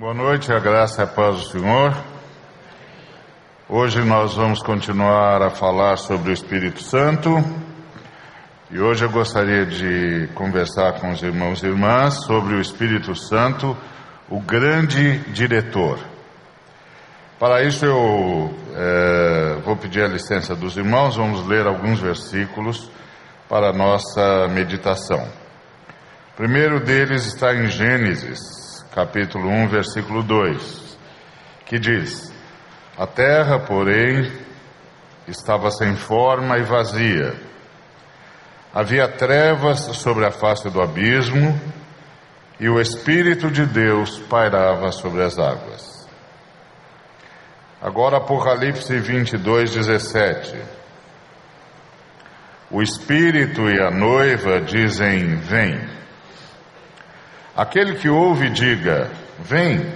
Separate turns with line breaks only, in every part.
Boa noite, a graça e paz do Senhor. Hoje nós vamos continuar a falar sobre o Espírito Santo. E hoje eu gostaria de conversar com os irmãos e irmãs sobre o Espírito Santo, o grande diretor. Para isso eu é, vou pedir a licença dos irmãos, vamos ler alguns versículos para a nossa meditação. O primeiro deles está em Gênesis, capítulo 1, versículo 2, que diz: A terra, porém, estava sem forma e vazia. Havia trevas sobre a face do abismo, e o Espírito de Deus pairava sobre as águas. Agora, Apocalipse 22, 17. O Espírito e a noiva dizem: Vem. Aquele que ouve, diga: Vem.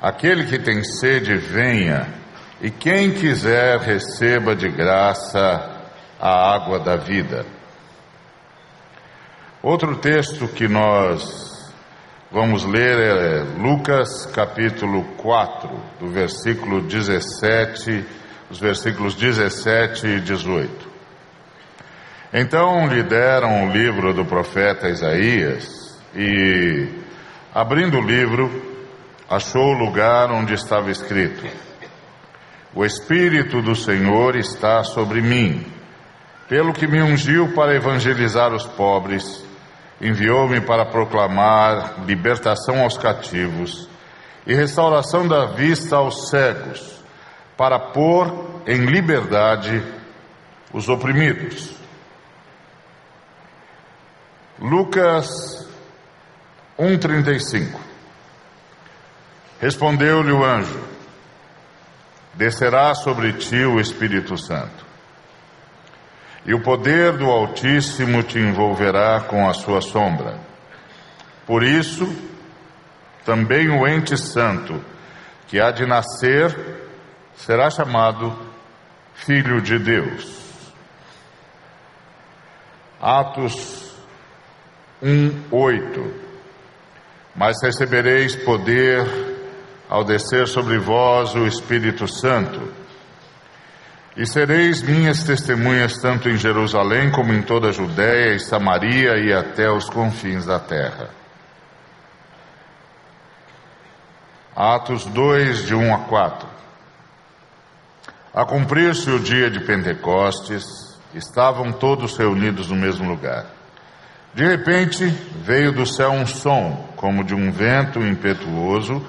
Aquele que tem sede, venha. E quem quiser, receba de graça a água da vida. Outro texto que nós vamos ler é Lucas capítulo 4, do versículo 17, os versículos 17 e 18. Então lhe deram o livro do profeta Isaías e, abrindo o livro, achou o lugar onde estava escrito: O Espírito do Senhor está sobre mim, pelo que me ungiu para evangelizar os pobres, enviou-me para proclamar libertação aos cativos e restauração da vista aos cegos, para pôr em liberdade os oprimidos. Lucas 1,35 Respondeu-lhe o anjo: Descerá sobre ti o Espírito Santo, e o poder do Altíssimo te envolverá com a sua sombra. Por isso, também o ente santo que há de nascer será chamado Filho de Deus. Atos 1, 8 mas recebereis poder ao descer sobre vós o Espírito Santo. E sereis minhas testemunhas tanto em Jerusalém como em toda a Judéia e Samaria e até os confins da terra. Atos 2, de 1 a 4. A cumprir-se o dia de Pentecostes, estavam todos reunidos no mesmo lugar. De repente veio do céu um som, como de um vento impetuoso,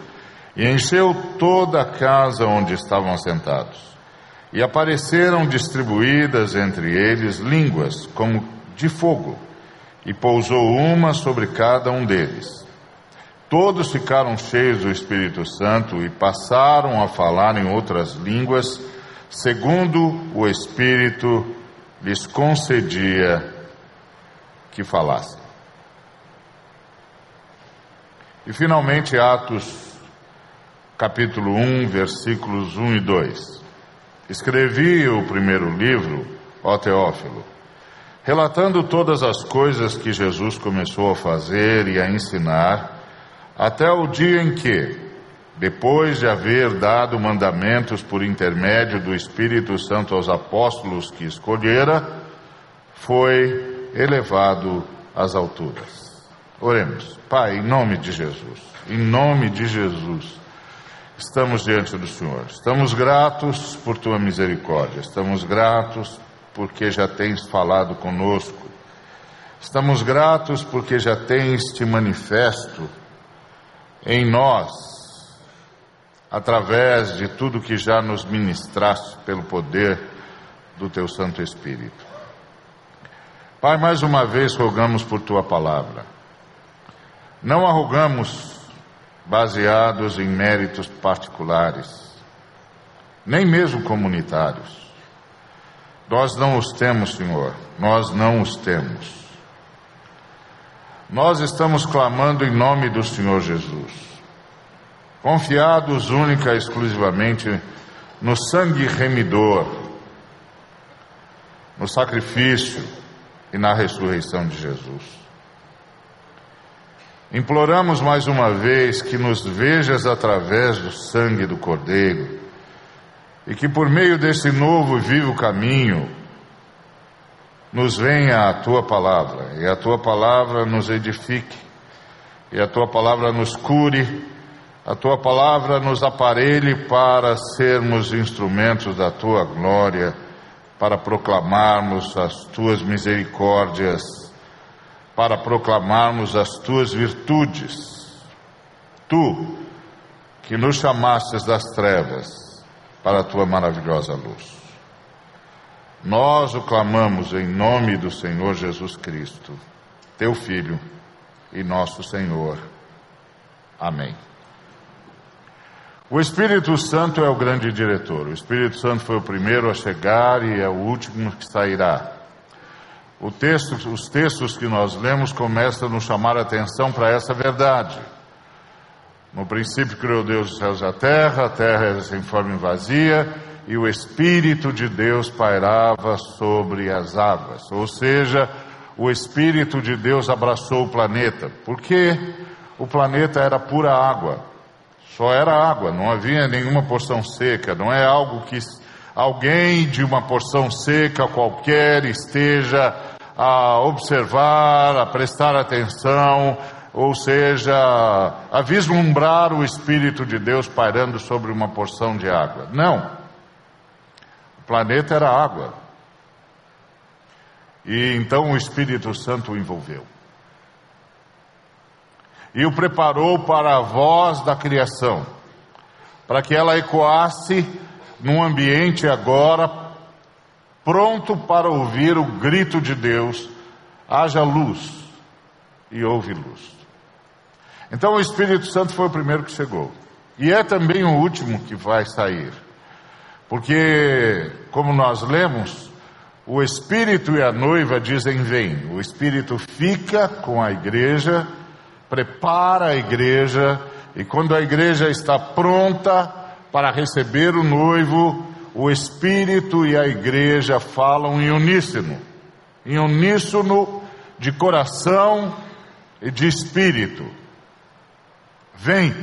e encheu toda a casa onde estavam sentados. E apareceram distribuídas entre eles línguas, como de fogo, e pousou uma sobre cada um deles. Todos ficaram cheios do Espírito Santo e passaram a falar em outras línguas, segundo o Espírito lhes concedia que falassem. E finalmente, Atos, capítulo 1, versículos 1 e 2. Escrevi o primeiro livro, ó Teófilo, relatando todas as coisas que Jesus começou a fazer e a ensinar, até o dia em que, depois de haver dado mandamentos por intermédio do Espírito Santo aos apóstolos que escolhera, foi elevado às alturas. Oremos. Pai, em nome de Jesus, em nome de Jesus, estamos diante do Senhor. Estamos gratos por tua misericórdia, estamos gratos porque já tens falado conosco. Estamos gratos porque já tens te manifesto em nós, através de tudo que já nos ministraste pelo poder do teu Santo Espírito. Pai, mais uma vez rogamos por tua palavra. Não a rogamos baseados em méritos particulares, nem mesmo comunitários. Nós não os temos, Senhor, nós não os temos. Nós estamos clamando em nome do Senhor Jesus, confiados única e exclusivamente no sangue remidor, no sacrifício, e na ressurreição de Jesus. Imploramos mais uma vez que nos vejas através do sangue do Cordeiro e que por meio desse novo e vivo caminho nos venha a tua palavra e a tua palavra nos edifique e a tua palavra nos cure, a tua palavra nos aparelhe para sermos instrumentos da tua glória, para proclamarmos as tuas misericórdias para proclamarmos as tuas virtudes. Tu, que nos chamastes das trevas para a tua maravilhosa luz. Nós o clamamos em nome do Senhor Jesus Cristo, teu Filho e nosso Senhor. Amém. O Espírito Santo é o grande diretor. O Espírito Santo foi o primeiro a chegar e é o último que sairá. Texto, os textos que nós lemos começam a nos chamar a atenção para essa verdade. No princípio criou Deus os céus e a terra, a terra era sem forma e vazia, e o Espírito de Deus pairava sobre as águas. Ou seja, o Espírito de Deus abraçou o planeta, porque o planeta era pura água, só era água, não havia nenhuma porção seca, não é algo que alguém de uma porção seca qualquer esteja a observar, a prestar atenção, ou seja, a vislumbrar o Espírito de Deus pairando sobre uma porção de água. Não. O planeta era água. E então o Espírito Santo o envolveu. E o preparou para a voz da criação, para que ela ecoasse num ambiente agora pronto para ouvir o grito de Deus: haja luz, e houve luz. Então o Espírito Santo foi o primeiro que chegou, e é também o último que vai sair, porque, como nós lemos, o Espírito e a noiva dizem: Vem. O Espírito fica com a igreja, prepara a igreja, e quando a igreja está pronta para receber o noivo, o Espírito e a igreja falam em uníssono, em uníssono de coração e de espírito. Vem.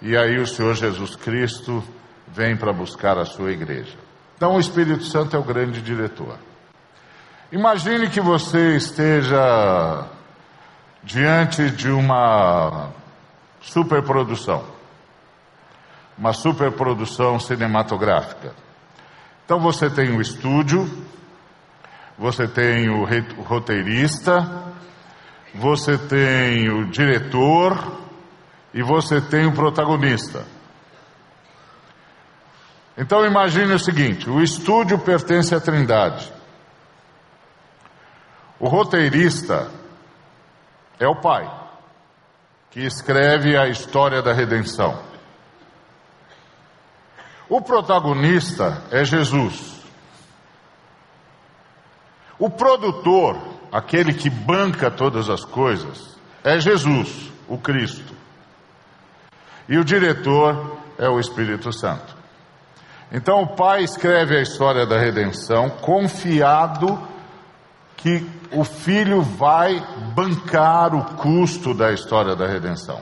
E aí o Senhor Jesus Cristo vem para buscar a sua igreja. Então o Espírito Santo é o grande diretor. Imagine que você esteja diante de uma superprodução uma superprodução cinematográfica. Então você tem o estúdio, você tem o roteirista, você tem o diretor e você tem o protagonista. Então imagine o seguinte: o estúdio pertence à Trindade. O roteirista é o pai, que escreve a história da redenção. O protagonista é Jesus. O produtor, aquele que banca todas as coisas, é Jesus, o Cristo. E o diretor é o Espírito Santo. Então o pai escreve a história da redenção, confiado que o filho vai bancar o custo da história da redenção.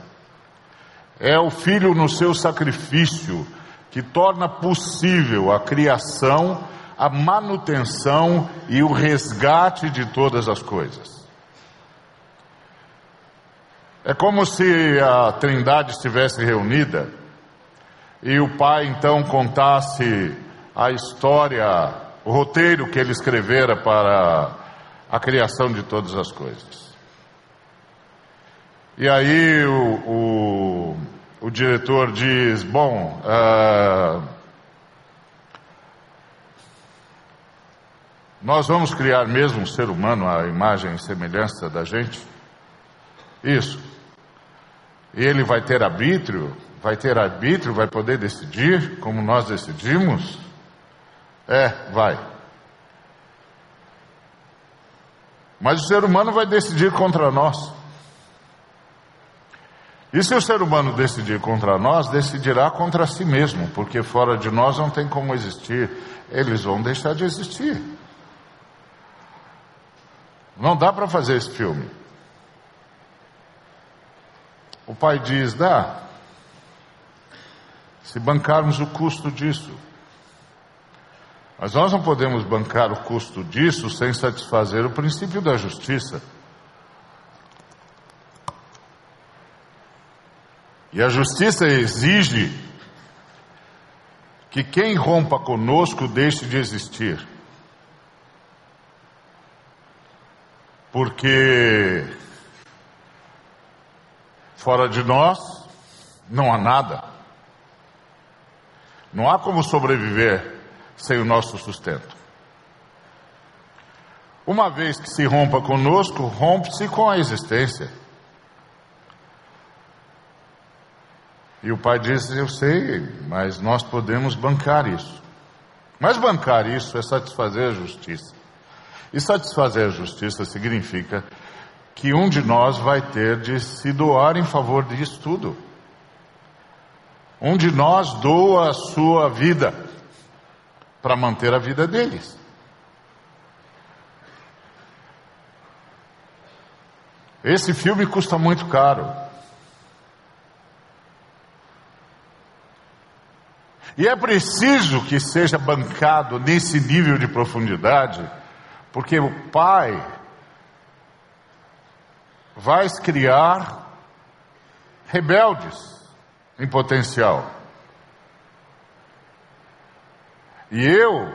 É o filho no seu sacrifício que torna possível a criação, a manutenção e o resgate de todas as coisas. É como se a Trindade estivesse reunida e o Pai então contasse a história, o roteiro que ele escrevera para a criação de todas as coisas. E aí o, o o diretor diz: Bom, uh, nós vamos criar mesmo um ser humano à imagem e semelhança da gente? Isso. E ele vai ter arbítrio? Vai ter arbítrio? Vai poder decidir como nós decidimos? É, vai. Mas o ser humano vai decidir contra nós. E se o ser humano decidir contra nós, decidirá contra si mesmo, porque fora de nós não tem como existir. Eles vão deixar de existir. Não dá para fazer esse filme. O pai diz: dá, se bancarmos o custo disso. Mas nós não podemos bancar o custo disso sem satisfazer o princípio da justiça. E a justiça exige que quem rompa conosco deixe de existir. Porque fora de nós não há nada. Não há como sobreviver sem o nosso sustento. Uma vez que se rompa conosco, rompe-se com a existência. E o pai disse: Eu sei, mas nós podemos bancar isso. Mas bancar isso é satisfazer a justiça. E satisfazer a justiça significa que um de nós vai ter de se doar em favor disso tudo. Um de nós doa a sua vida para manter a vida deles. Esse filme custa muito caro. E é preciso que seja bancado nesse nível de profundidade, porque o pai vai criar rebeldes em potencial. E eu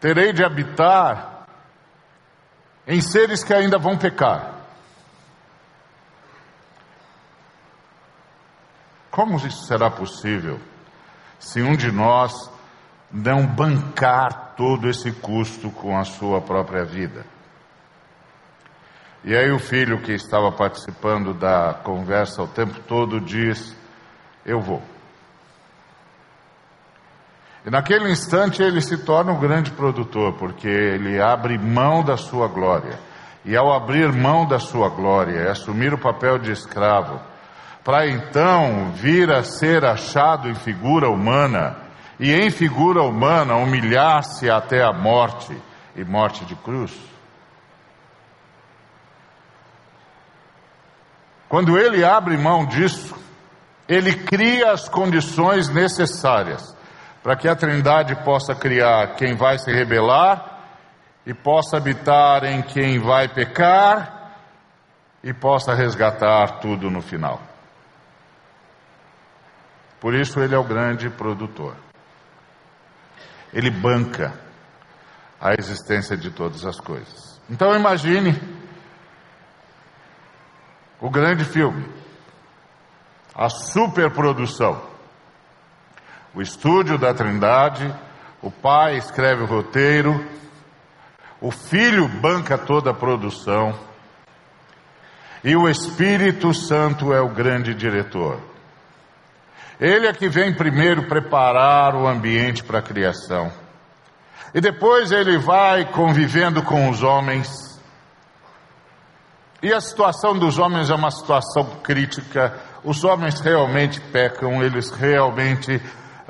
terei de habitar em seres que ainda vão pecar. Como isso será possível se um de nós não bancar todo esse custo com a sua própria vida? E aí o filho que estava participando da conversa o tempo todo diz: eu vou. E naquele instante ele se torna um grande produtor, porque ele abre mão da sua glória. E ao abrir mão da sua glória assumir o papel de escravo, para então vir a ser achado em figura humana, e em figura humana humilhar-se até a morte e morte de cruz. Quando ele abre mão disso, ele cria as condições necessárias para que a Trindade possa criar quem vai se rebelar e possa habitar em quem vai pecar e possa resgatar tudo no final. Por isso ele é o grande produtor. Ele banca a existência de todas as coisas. Então imagine o grande filme a superprodução. O estúdio da Trindade, o pai escreve o roteiro, o filho banca toda a produção e o Espírito Santo é o grande diretor. Ele é que vem primeiro preparar o ambiente para a criação. E depois ele vai convivendo com os homens. E a situação dos homens é uma situação crítica os homens realmente pecam, eles realmente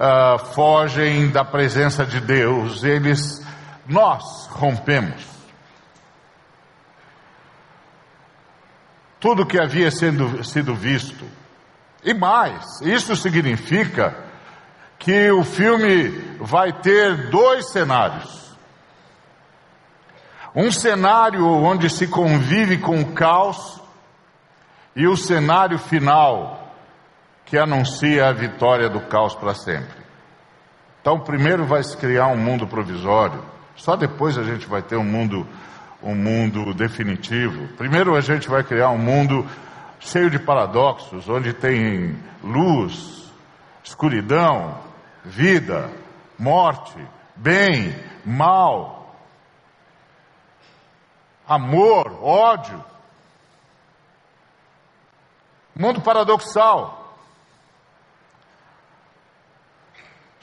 uh, fogem da presença de Deus, eles, nós rompemos. Tudo que havia sendo, sido visto. E mais, isso significa que o filme vai ter dois cenários. Um cenário onde se convive com o caos e o cenário final que anuncia a vitória do caos para sempre. Então, primeiro vai se criar um mundo provisório, só depois a gente vai ter um mundo, um mundo definitivo. Primeiro a gente vai criar um mundo cheio de paradoxos, onde tem luz, escuridão, vida, morte, bem, mal, amor, ódio. Mundo paradoxal.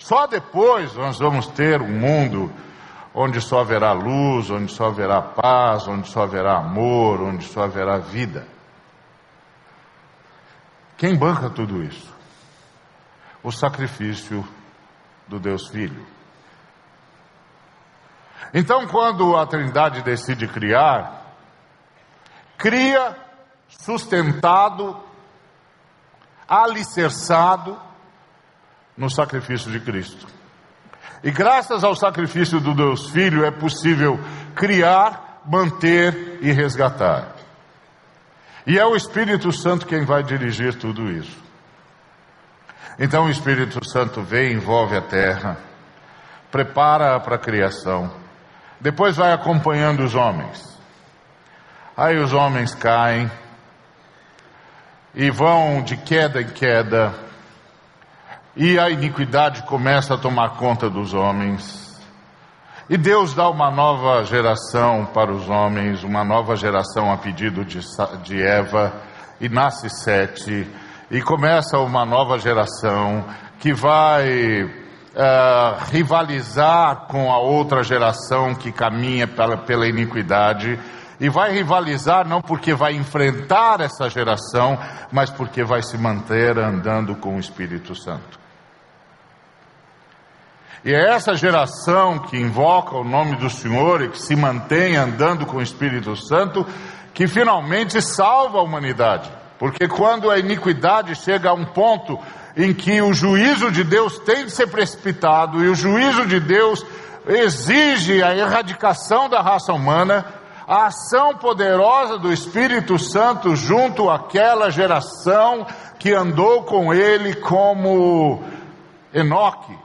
Só depois nós vamos ter um mundo onde só haverá luz, onde só haverá paz, onde só haverá amor, onde só haverá vida. Quem banca tudo isso? O sacrifício do Deus Filho. Então, quando a Trindade decide criar, cria sustentado alicerçado no sacrifício de Cristo. E graças ao sacrifício do Deus Filho é possível criar, manter e resgatar. E é o Espírito Santo quem vai dirigir tudo isso. Então o Espírito Santo vem, envolve a terra, prepara para a criação, depois vai acompanhando os homens. Aí os homens caem e vão de queda em queda, e a iniquidade começa a tomar conta dos homens. E Deus dá uma nova geração para os homens, uma nova geração a pedido de, de Eva, e nasce Sete, e começa uma nova geração que vai uh, rivalizar com a outra geração que caminha pela, pela iniquidade, e vai rivalizar não porque vai enfrentar essa geração, mas porque vai se manter andando com o Espírito Santo. E é essa geração que invoca o nome do Senhor e que se mantém andando com o Espírito Santo que finalmente salva a humanidade. Porque quando a iniquidade chega a um ponto em que o juízo de Deus tem de ser precipitado e o juízo de Deus exige a erradicação da raça humana, a ação poderosa do Espírito Santo junto àquela geração que andou com ele como Enoque,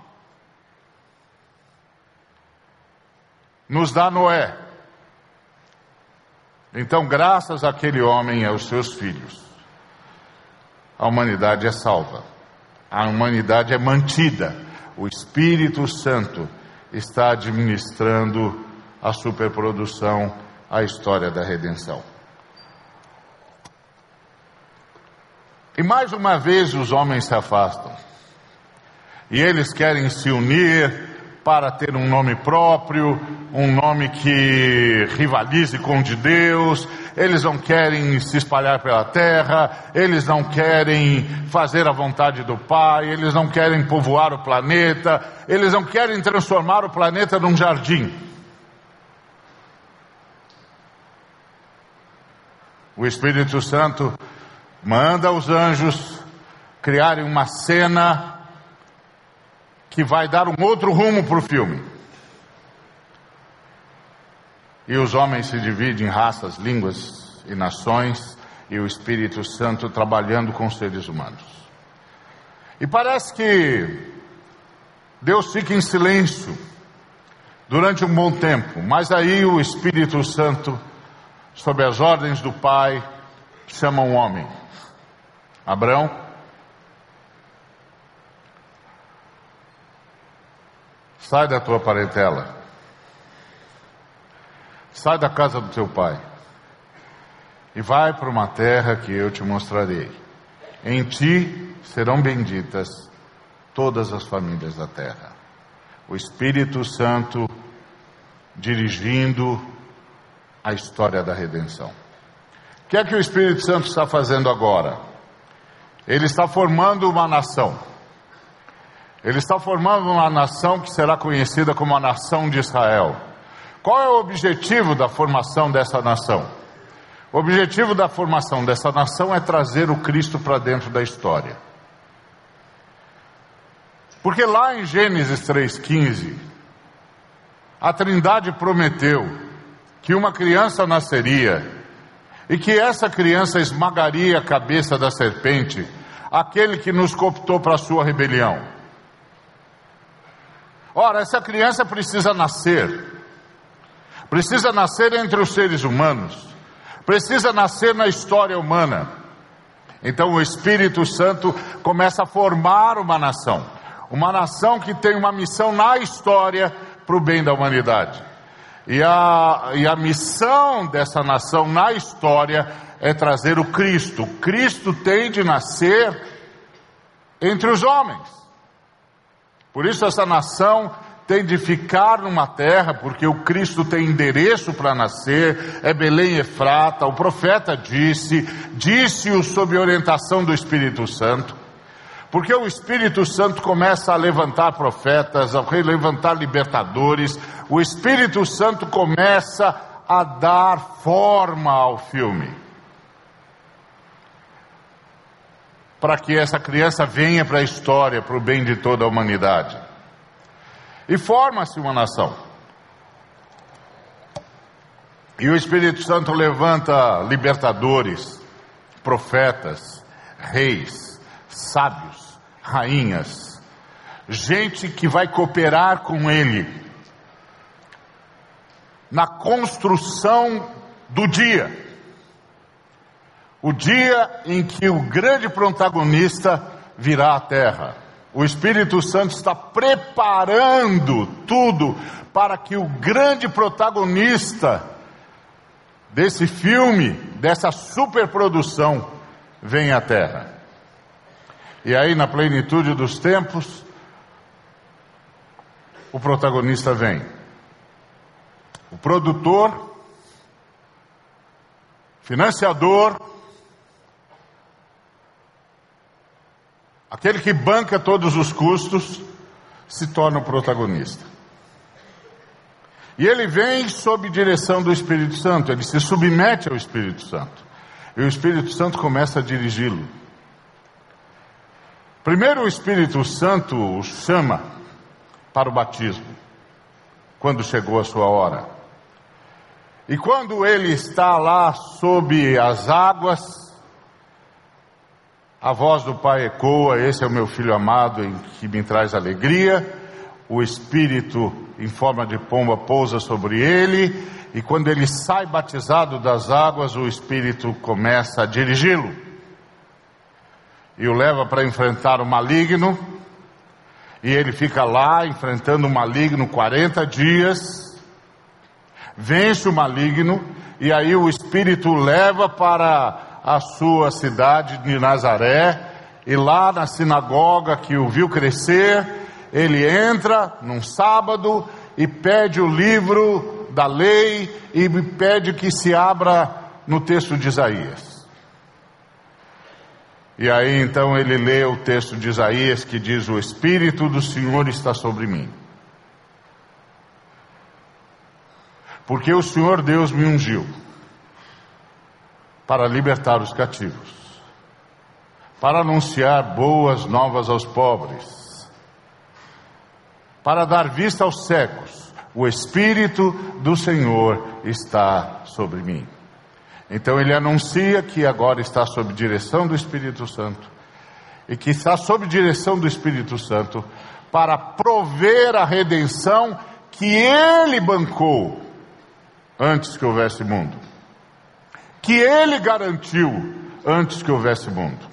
nos dá Noé. Então, graças àquele homem e aos seus filhos, a humanidade é salva, a humanidade é mantida, o Espírito Santo está administrando a superprodução, a história da redenção. E mais uma vez os homens se afastam. E eles querem se unir, para ter um nome próprio, um nome que rivalize com o de Deus, eles não querem se espalhar pela terra, eles não querem fazer a vontade do Pai, eles não querem povoar o planeta, eles não querem transformar o planeta num jardim. O Espírito Santo manda os anjos criarem uma cena que vai dar um outro rumo para o filme. E os homens se dividem em raças, línguas e nações, e o Espírito Santo trabalhando com os seres humanos. E parece que Deus fica em silêncio durante um bom tempo, mas aí o Espírito Santo, sob as ordens do Pai, chama um homem, Abraão, Sai da tua parentela. Sai da casa do teu pai. E vai para uma terra que eu te mostrarei. Em ti serão benditas todas as famílias da terra. O Espírito Santo dirigindo a história da redenção. O que é que o Espírito Santo está fazendo agora? Ele está formando uma nação. Ele está formando uma nação que será conhecida como a nação de Israel. Qual é o objetivo da formação dessa nação? O objetivo da formação dessa nação é trazer o Cristo para dentro da história. Porque lá em Gênesis 3,15, a Trindade prometeu que uma criança nasceria e que essa criança esmagaria a cabeça da serpente, aquele que nos cooptou para a sua rebelião. Ora, essa criança precisa nascer, precisa nascer entre os seres humanos, precisa nascer na história humana. Então o Espírito Santo começa a formar uma nação, uma nação que tem uma missão na história para o bem da humanidade. E a, e a missão dessa nação na história é trazer o Cristo. Cristo tem de nascer entre os homens. Por isso essa nação tem de ficar numa terra, porque o Cristo tem endereço para nascer, é Belém Efrata, o profeta disse, disse-o sob orientação do Espírito Santo, porque o Espírito Santo começa a levantar profetas, a levantar libertadores, o Espírito Santo começa a dar forma ao filme. para que essa criança venha para a história, para o bem de toda a humanidade. E forma-se uma nação. E o Espírito Santo levanta libertadores, profetas, reis, sábios, rainhas, gente que vai cooperar com ele na construção do dia. O dia em que o grande protagonista virá à terra. O Espírito Santo está preparando tudo para que o grande protagonista desse filme, dessa superprodução, venha à terra. E aí, na plenitude dos tempos, o protagonista vem. O produtor, financiador, aquele que banca todos os custos, se torna o protagonista. E ele vem sob direção do Espírito Santo, ele se submete ao Espírito Santo. E o Espírito Santo começa a dirigi-lo. Primeiro o Espírito Santo o chama para o batismo, quando chegou a sua hora. E quando ele está lá sob as águas, a voz do Pai ecoa: Esse é o meu filho amado em que me traz alegria. O Espírito, em forma de pomba, pousa sobre ele. E quando ele sai batizado das águas, o Espírito começa a dirigi-lo. E o leva para enfrentar o maligno. E ele fica lá enfrentando o maligno 40 dias vence o maligno, e aí o Espírito leva para a sua cidade de Nazaré, e lá na sinagoga que o viu crescer, ele entra num sábado e pede o livro da lei e pede que se abra no texto de Isaías. E aí então ele lê o texto de Isaías que diz: O Espírito do Senhor está sobre mim Porque o Senhor Deus me ungiu para libertar os cativos, para anunciar boas novas aos pobres, para dar vista aos cegos. O Espírito do Senhor está sobre mim. Então ele anuncia que agora está sob direção do Espírito Santo e que está sob direção do Espírito Santo para prover a redenção que ele bancou antes que houvesse mundo, que ele garantiu antes que houvesse mundo,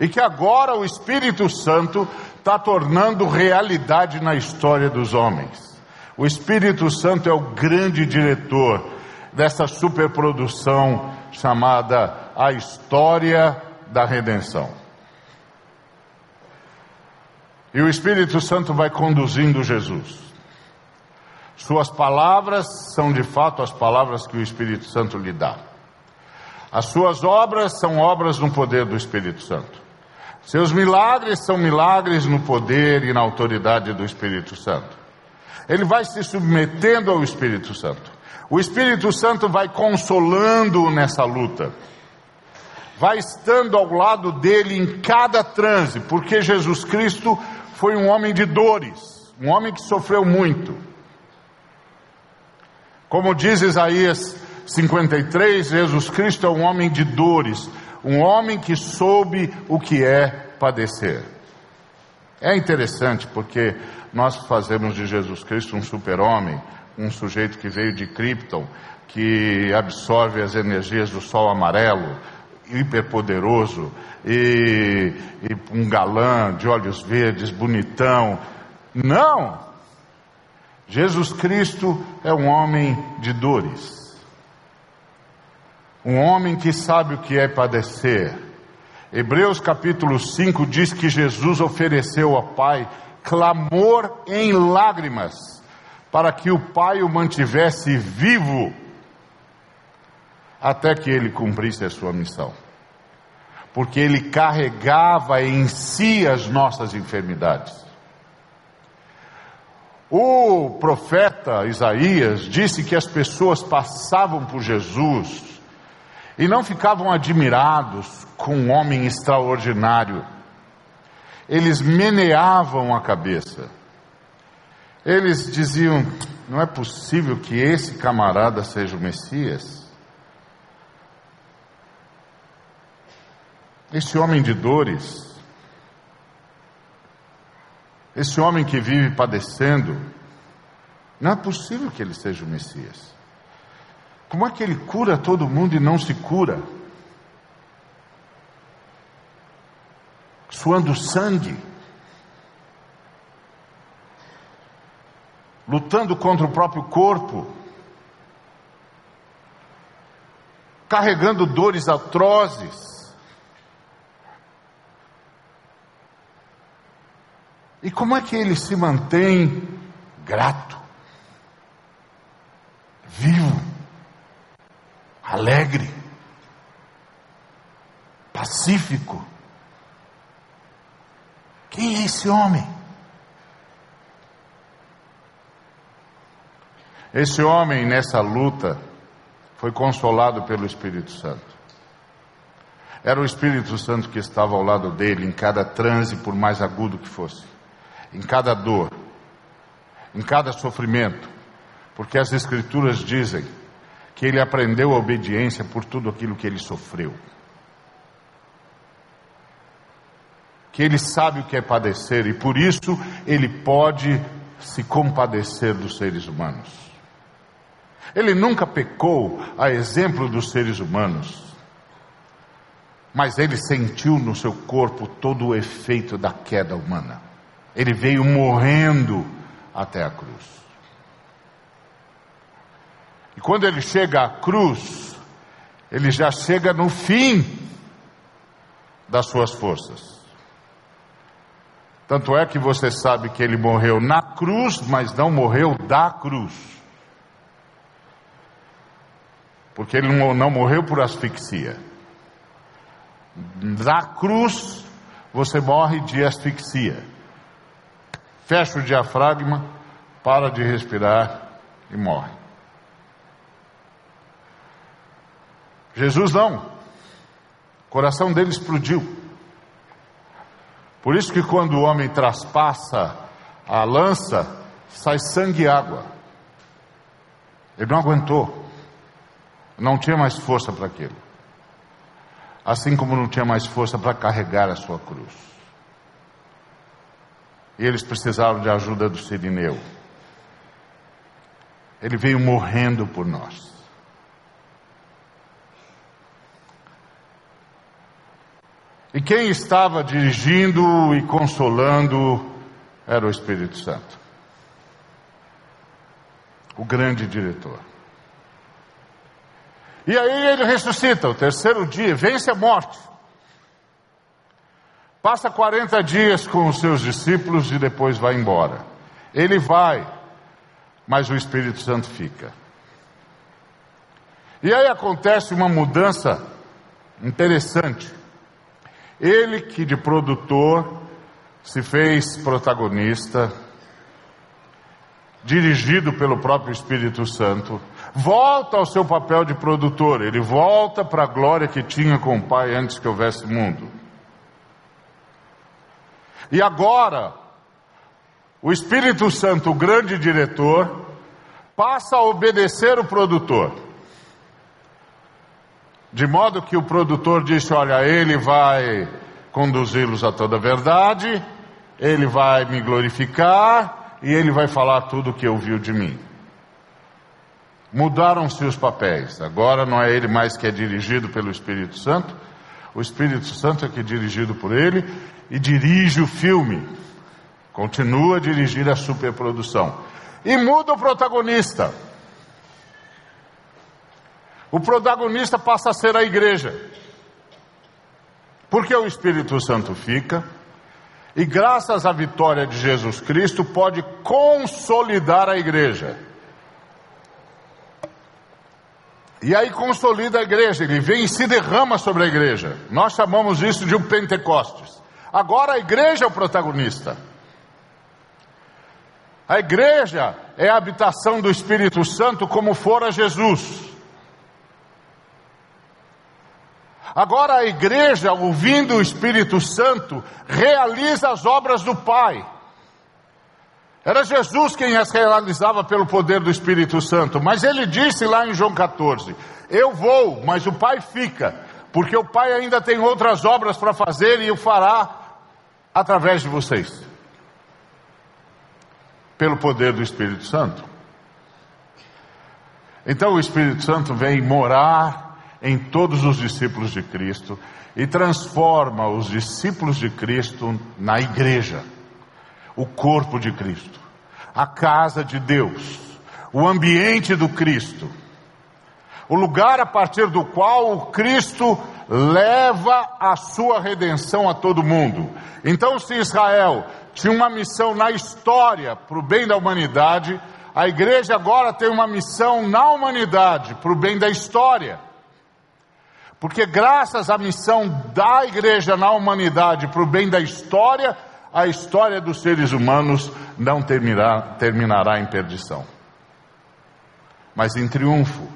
e que agora o Espírito Santo está tornando realidade na história dos homens. O Espírito Santo é o grande diretor dessa superprodução chamada A História da Redenção. E o Espírito Santo vai conduzindo Jesus. Suas palavras são de fato as palavras que o Espírito Santo lhe dá. As suas obras são obras no poder do Espírito Santo. Seus milagres são milagres no poder e na autoridade do Espírito Santo. Ele vai se submetendo ao Espírito Santo. O Espírito Santo vai consolando-o nessa luta. Vai estando ao lado dele em cada transe, porque Jesus Cristo foi um homem de dores, um homem que sofreu muito. Como diz Isaías 53, Jesus Cristo é um homem de dores, um homem que soube o que é padecer. É interessante porque nós fazemos de Jesus Cristo um super-homem, um sujeito que veio de Krypton, que absorve as energias do sol amarelo, hiperpoderoso, e, e um galã de olhos verdes, bonitão. Não! Jesus Cristo é um homem de dores, um homem que sabe o que é padecer. Hebreus capítulo 5 diz que Jesus ofereceu ao Pai clamor em lágrimas, para que o Pai o mantivesse vivo até que ele cumprisse a sua missão. Porque ele carregava em si as nossas enfermidades. O profeta Isaías disse que as pessoas passavam por Jesus E não ficavam admirados com um homem extraordinário. Eles meneavam a cabeça. Eles diziam: não é possível que esse camarada seja o Messias. Esse homem de dores, esse homem que vive padecendo, não é possível que ele seja o Messias. Como é que ele cura todo mundo e não se cura? Suando sangue, lutando contra o próprio corpo, carregando dores atrozes. E como é que ele se mantém grato, vivo, alegre, pacífico? Quem é esse homem? Esse homem nessa luta foi consolado pelo Espírito Santo. Era o Espírito Santo que estava ao lado dele em cada transe, por mais agudo que fosse em cada dor, em cada sofrimento, porque as Escrituras dizem que ele aprendeu a obediência por tudo aquilo que ele sofreu. Que ele sabe o que é padecer e por isso ele pode se compadecer dos seres humanos. Ele nunca pecou a exemplo dos seres humanos, mas ele sentiu no seu corpo todo o efeito da queda humana. Ele veio morrendo até a cruz. E quando ele chega à cruz, ele já chega no fim das suas forças. Tanto é que você sabe que ele morreu na cruz, mas não morreu da cruz. Porque ele não morreu por asfixia. Da cruz, você morre de asfixia fecha o diafragma, para de respirar e morre. Jesus não. O coração dele explodiu. Por isso que quando o homem traspassa a lança, sai sangue e água. Ele não aguentou. Não tinha mais força para aquilo. Assim como não tinha mais força para carregar a sua cruz. E eles precisaram de ajuda do Sirineu. Ele veio morrendo por nós. E quem estava dirigindo e consolando era o Espírito Santo, o grande diretor. E aí ele ressuscita, o terceiro dia, vence a morte. Passa 40 dias com os seus discípulos e depois vai embora. Ele vai, mas o Espírito Santo fica. E aí acontece uma mudança interessante. Ele que de produtor se fez protagonista, dirigido pelo próprio Espírito Santo, volta ao seu papel de produtor, ele volta para a glória que tinha com o Pai antes que houvesse mundo. E agora, o Espírito Santo, o grande diretor, passa a obedecer o produtor. De modo que o produtor disse: Olha, ele vai conduzi-los a toda a verdade, ele vai me glorificar e ele vai falar tudo o que ouviu de mim. Mudaram-se os papéis, agora não é ele mais que é dirigido pelo Espírito Santo, o Espírito Santo é que é dirigido por ele e dirige o filme. Continua a dirigir a superprodução. E muda o protagonista. O protagonista passa a ser a igreja. Porque o Espírito Santo fica, e graças à vitória de Jesus Cristo, pode consolidar a igreja. E aí consolida a igreja, ele vem e se derrama sobre a igreja. Nós chamamos isso de um Pentecostes. Agora a igreja é o protagonista. A igreja é a habitação do Espírito Santo como fora Jesus. Agora a igreja, ouvindo o Espírito Santo, realiza as obras do Pai. Era Jesus quem as realizava pelo poder do Espírito Santo, mas ele disse lá em João 14: Eu vou, mas o Pai fica, porque o Pai ainda tem outras obras para fazer e o fará através de vocês, pelo poder do Espírito Santo. Então o Espírito Santo vem morar em todos os discípulos de Cristo e transforma os discípulos de Cristo na igreja, o corpo de Cristo, a casa de Deus, o ambiente do Cristo, o lugar a partir do qual o Cristo leva a sua redenção a todo mundo. Então, se Israel tinha uma missão na história para o bem da humanidade, a igreja agora tem uma missão na humanidade para o bem da história. Porque graças à missão da igreja na humanidade para o bem da história, a história dos seres humanos não terminará, terminará em perdição, mas em triunfo,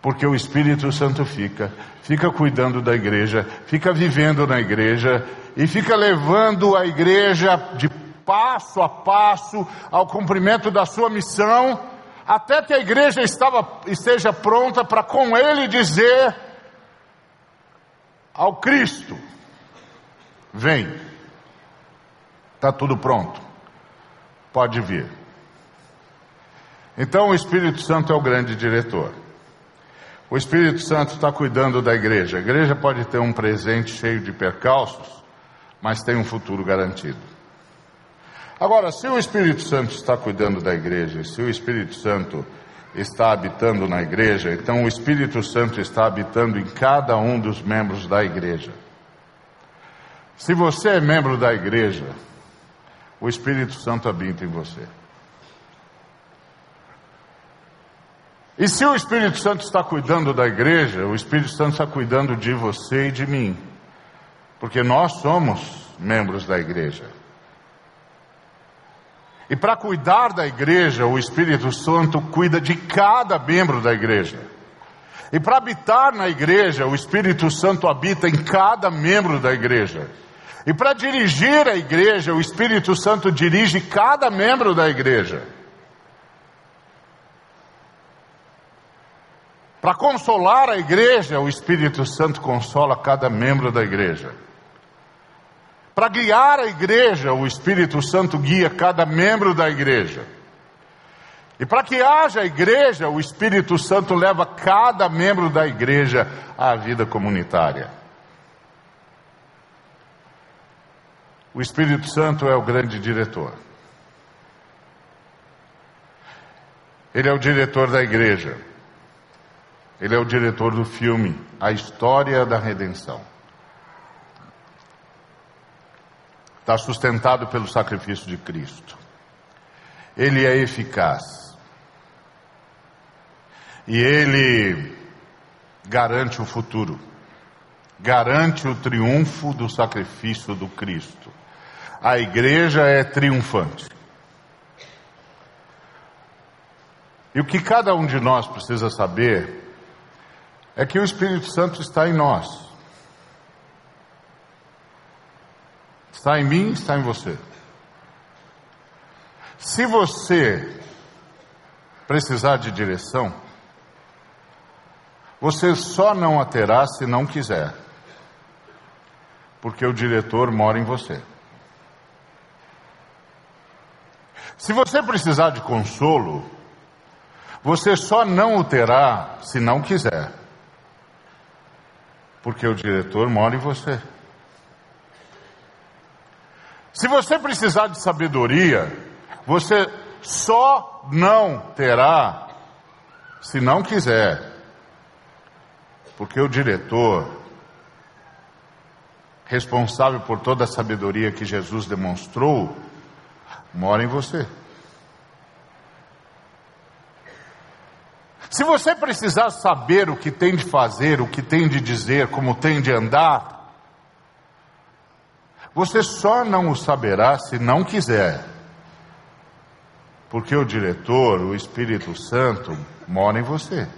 porque o Espírito Santo fica, fica cuidando da igreja, fica vivendo na igreja e fica levando a igreja de passo a passo ao cumprimento da sua missão, até que a igreja estava, esteja pronta para com ele dizer ao Cristo: Vem, está tudo pronto, pode vir. Então o Espírito Santo é o grande diretor. O Espírito Santo está cuidando da igreja. A igreja pode ter um presente cheio de percalços, mas tem um futuro garantido. Agora, se o Espírito Santo está cuidando da igreja, se o Espírito Santo está habitando na igreja, então o Espírito Santo está habitando em cada um dos membros da igreja. Se você é membro da igreja, o Espírito Santo habita em você. E se o Espírito Santo está cuidando da igreja, o Espírito Santo está cuidando de você e de mim, porque nós somos membros da igreja. E para cuidar da igreja, o Espírito Santo cuida de cada membro da igreja. E para habitar na igreja, o Espírito Santo habita em cada membro da igreja. E para dirigir a igreja, o Espírito Santo dirige cada membro da igreja. Para consolar a igreja, o Espírito Santo consola cada membro da igreja. Para guiar a igreja, o Espírito Santo guia cada membro da igreja. E para que haja igreja, o Espírito Santo leva cada membro da igreja à vida comunitária. O Espírito Santo é o grande diretor. Ele é o diretor da igreja. Ele é o diretor do filme A História da Redenção. está sustentado pelo sacrifício de Cristo. Ele é eficaz. E ele garante o futuro. Garante o triunfo do sacrifício do Cristo. A igreja é triunfante. E o que cada um de nós precisa saber é que o Espírito Santo está em nós. Está em mim, está em você. Se você precisar de direção, você só não a terá se não quiser, porque o diretor mora em você. Se você precisar de consolo, você só não o terá se não quiser, porque o diretor mora em você. Se você precisar de sabedoria, você só não terá se não quiser. Porque o diretor, responsável por toda a sabedoria que Jesus demonstrou, mora em você. Se você precisar saber o que tem de fazer, o que tem de dizer, como tem de andar, você só não o saberá se não quiser. Porque o diretor, o Espírito Santo, mora em você.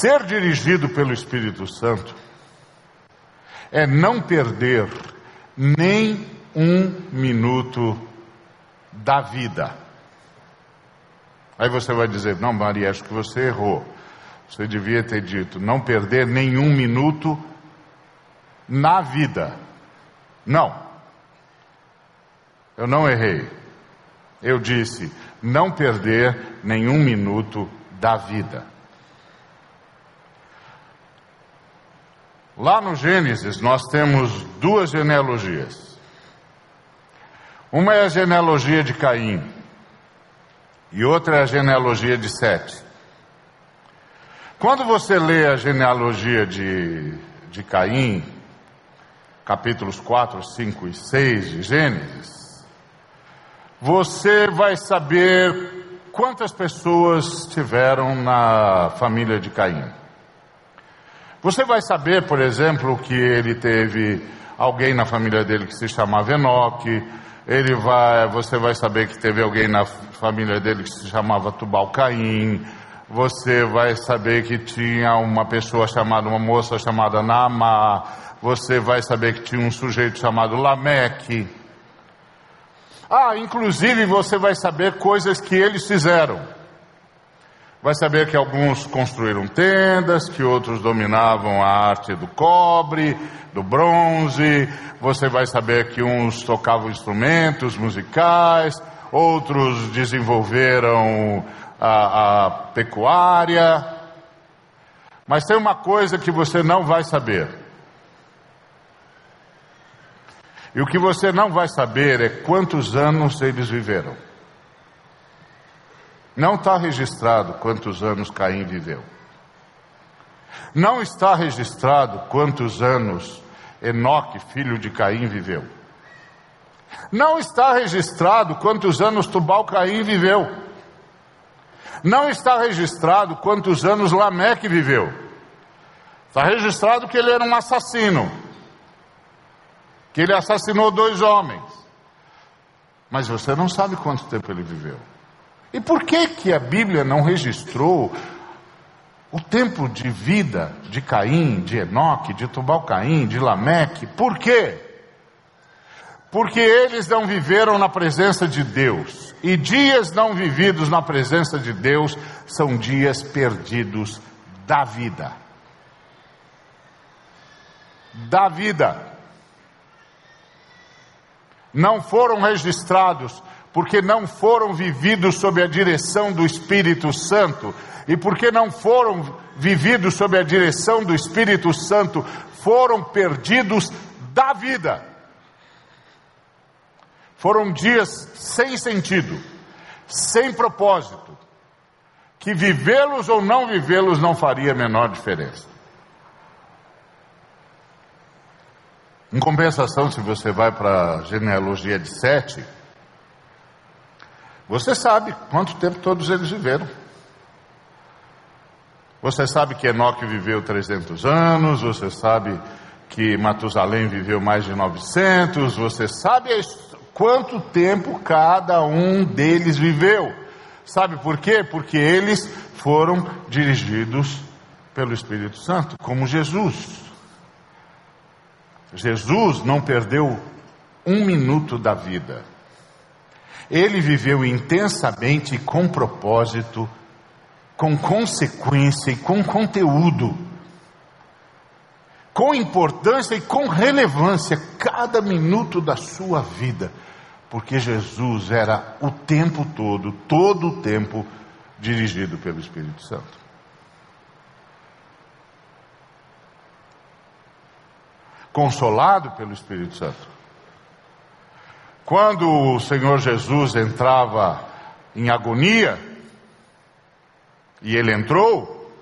Ser dirigido pelo Espírito Santo é não perder nem um minuto da vida. Aí você vai dizer: Não, Maria, acho que você errou. Você devia ter dito: não perder nenhum minuto na vida. Não. Eu não errei. Eu disse: não perder nenhum minuto da vida. Lá no Gênesis nós temos duas genealogias. Uma é a genealogia de Caim e outra é a genealogia de Sete. Quando você lê a genealogia de, de Caim, capítulos 4, 5 e 6 de Gênesis, você vai saber quantas pessoas tiveram na família de Caim. Você vai saber, por exemplo, que ele teve alguém na família dele que se chamava Enoque, ele vai, você vai saber que teve alguém na família dele que se chamava Tubal Caim, você vai saber que tinha uma pessoa chamada, uma moça chamada Nama, você vai saber que tinha um sujeito chamado Lameque. Ah, inclusive você vai saber coisas que eles fizeram. Vai saber que alguns construíram tendas, que outros dominavam a arte do cobre, do bronze. Você vai saber que uns tocavam instrumentos musicais, outros desenvolveram a, a pecuária. Mas tem uma coisa que você não vai saber. E o que você não vai saber é quantos anos eles viveram. Não está registrado quantos anos Caim viveu. Não está registrado quantos anos Enoque, filho de Caim, viveu. Não está registrado quantos anos Tubal Caim viveu. Não está registrado quantos anos Lameque viveu. Está registrado que ele era um assassino, que ele assassinou dois homens. Mas você não sabe quanto tempo ele viveu. E por que que a Bíblia não registrou o tempo de vida de Caim, de Enoque, de Tubal Caim, de Lameque? Por quê? Porque eles não viveram na presença de Deus. E dias não vividos na presença de Deus são dias perdidos da vida. Da vida. Não foram registrados porque não foram vividos sob a direção do Espírito Santo, e porque não foram vividos sob a direção do Espírito Santo, foram perdidos da vida. Foram dias sem sentido, sem propósito, que vivê-los ou não vivê-los não faria a menor diferença. Em compensação, se você vai para a genealogia de Sete, você sabe quanto tempo todos eles viveram. Você sabe que Enoque viveu 300 anos, você sabe que Matusalém viveu mais de 900, você sabe quanto tempo cada um deles viveu. Sabe por quê? Porque eles foram dirigidos pelo Espírito Santo, como Jesus. Jesus não perdeu um minuto da vida. Ele viveu intensamente com propósito, com consequência e com conteúdo, com importância e com relevância cada minuto da sua vida porque Jesus era o tempo todo, todo o tempo, dirigido pelo Espírito Santo. Consolado pelo Espírito Santo. Quando o Senhor Jesus entrava em agonia, e ele entrou,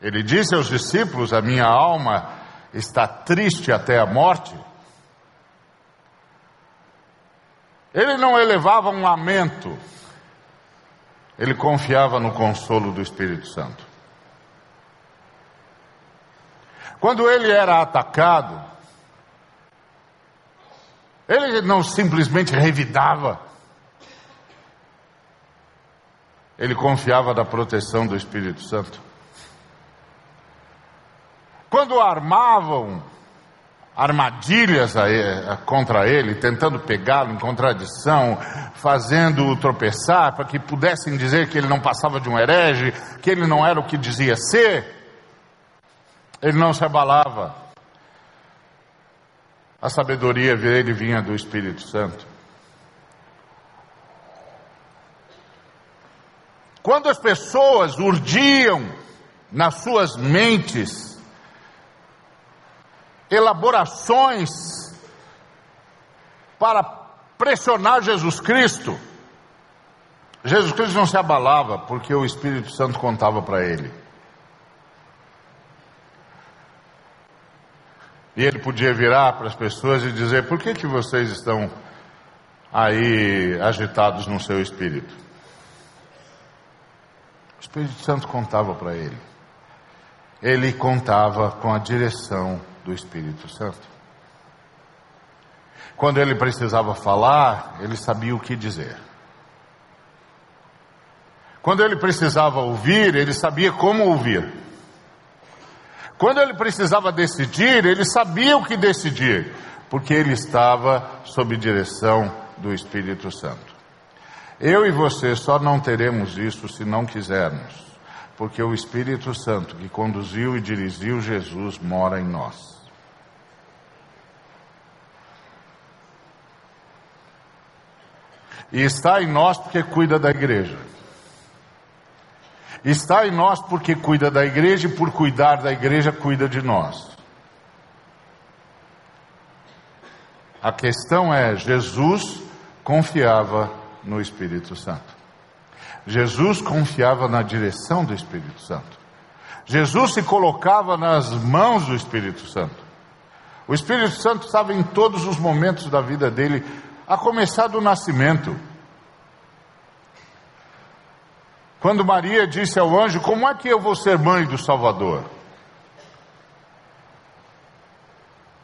ele disse aos discípulos: A minha alma está triste até a morte. Ele não elevava um lamento, ele confiava no consolo do Espírito Santo. Quando ele era atacado, ele não simplesmente revidava, ele confiava da proteção do Espírito Santo. quando armavam armadilhas contra ele, tentando pegá-lo em contradição, fazendo-o tropeçar, para que pudessem dizer que ele não passava de um herege, que ele não era o que dizia ser, ele não se abalava. A sabedoria dele vinha do Espírito Santo. Quando as pessoas urdiam nas suas mentes elaborações para pressionar Jesus Cristo, Jesus Cristo não se abalava porque o Espírito Santo contava para ele. E ele podia virar para as pessoas e dizer: Por que, que vocês estão aí agitados no seu espírito? O Espírito Santo contava para ele. Ele contava com a direção do Espírito Santo. Quando ele precisava falar, ele sabia o que dizer. Quando ele precisava ouvir, ele sabia como ouvir. Quando ele precisava decidir, ele sabia o que decidir, porque ele estava sob direção do Espírito Santo. Eu e você só não teremos isso se não quisermos, porque o Espírito Santo que conduziu e dirigiu Jesus mora em nós. E está em nós porque cuida da igreja. Está em nós porque cuida da igreja e por cuidar da igreja cuida de nós. A questão é: Jesus confiava no Espírito Santo. Jesus confiava na direção do Espírito Santo. Jesus se colocava nas mãos do Espírito Santo. O Espírito Santo estava em todos os momentos da vida dele a começar do nascimento. Quando Maria disse ao anjo: Como é que eu vou ser mãe do Salvador?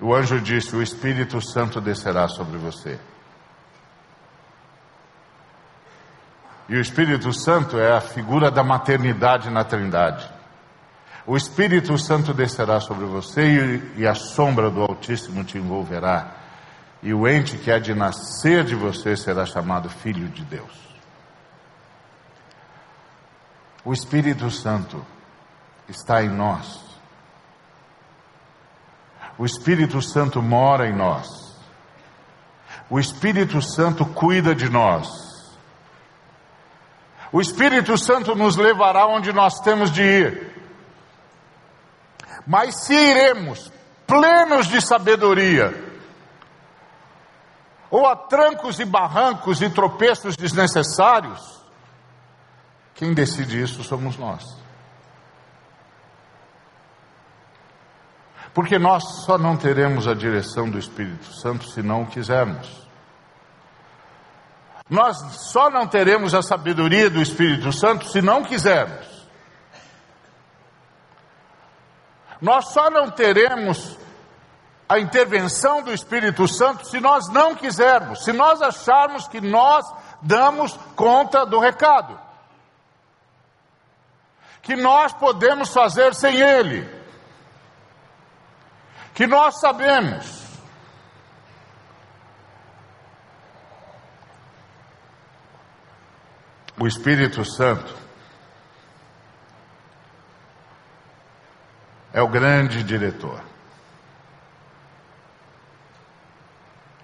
O anjo disse: O Espírito Santo descerá sobre você. E o Espírito Santo é a figura da maternidade na Trindade. O Espírito Santo descerá sobre você e, a sombra do Altíssimo te envolverá e o ente que há de nascer de você será chamado Filho de Deus. O Espírito Santo está em nós. O Espírito Santo mora em nós. O Espírito Santo cuida de nós. O Espírito Santo nos levará onde nós temos de ir. Mas se iremos plenos de sabedoria, ou a trancos e barrancos e tropeços desnecessários, quem decide isso somos nós. Porque nós só não teremos a direção do Espírito Santo se não o quisermos. Nós só não teremos a sabedoria do Espírito Santo se não quisermos. Nós só não teremos a intervenção do Espírito Santo se nós não quisermos, se nós acharmos que nós damos conta do recado, que nós podemos fazer sem Ele, que nós sabemos. O Espírito Santo é o grande diretor.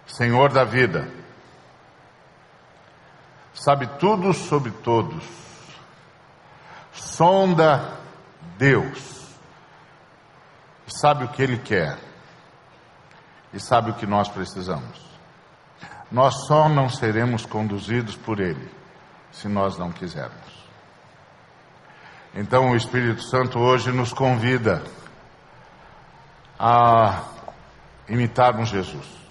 Senhor da vida, sabe tudo sobre todos, sonda Deus, sabe o que Ele quer e sabe o que nós precisamos. Nós só não seremos conduzidos por Ele se nós não quisermos. Então o Espírito Santo hoje nos convida a imitarmos Jesus.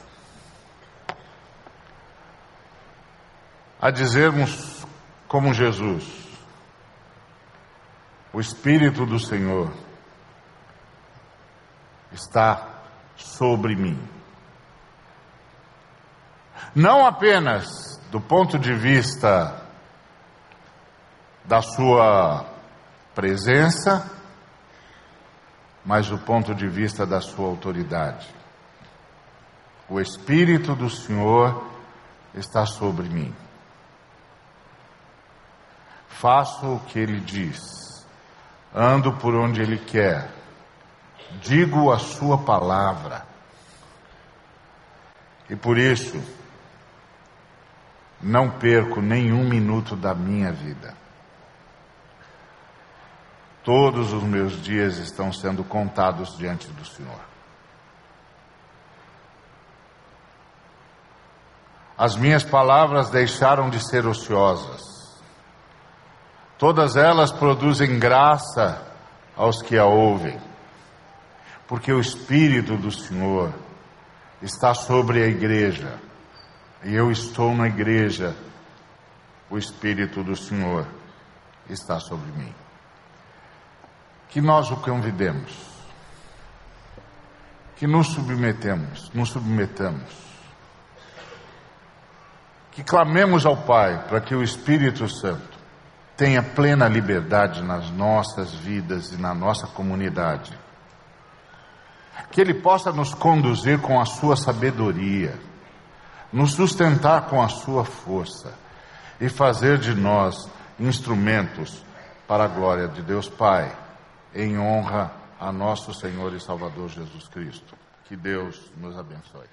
a dizermos como Jesus: O Espírito do Senhor está sobre mim. Não apenas do ponto de vista da sua presença, mas do ponto de vista da sua autoridade. O Espírito do Senhor está sobre mim. Faço o que Ele diz, ando por onde Ele quer, digo a Sua palavra. E por isso, não perco nenhum minuto da minha vida. Todos os meus dias estão sendo contados diante do Senhor. As minhas palavras deixaram de ser ociosas. Todas elas produzem graça aos que a ouvem, porque o Espírito do Senhor está sobre a igreja, e eu estou na igreja, o Espírito do Senhor está sobre mim. Que nós o convidemos, que nos submetemos, nos submetamos, que clamemos ao Pai para que o Espírito Santo tenha plena liberdade nas nossas vidas e na nossa comunidade. Que Ele possa nos conduzir com a Sua sabedoria, nos sustentar com a Sua força e fazer de nós instrumentos para a glória de Deus Pai em honra a nosso Senhor e Salvador Jesus Cristo. Que Deus nos abençoe.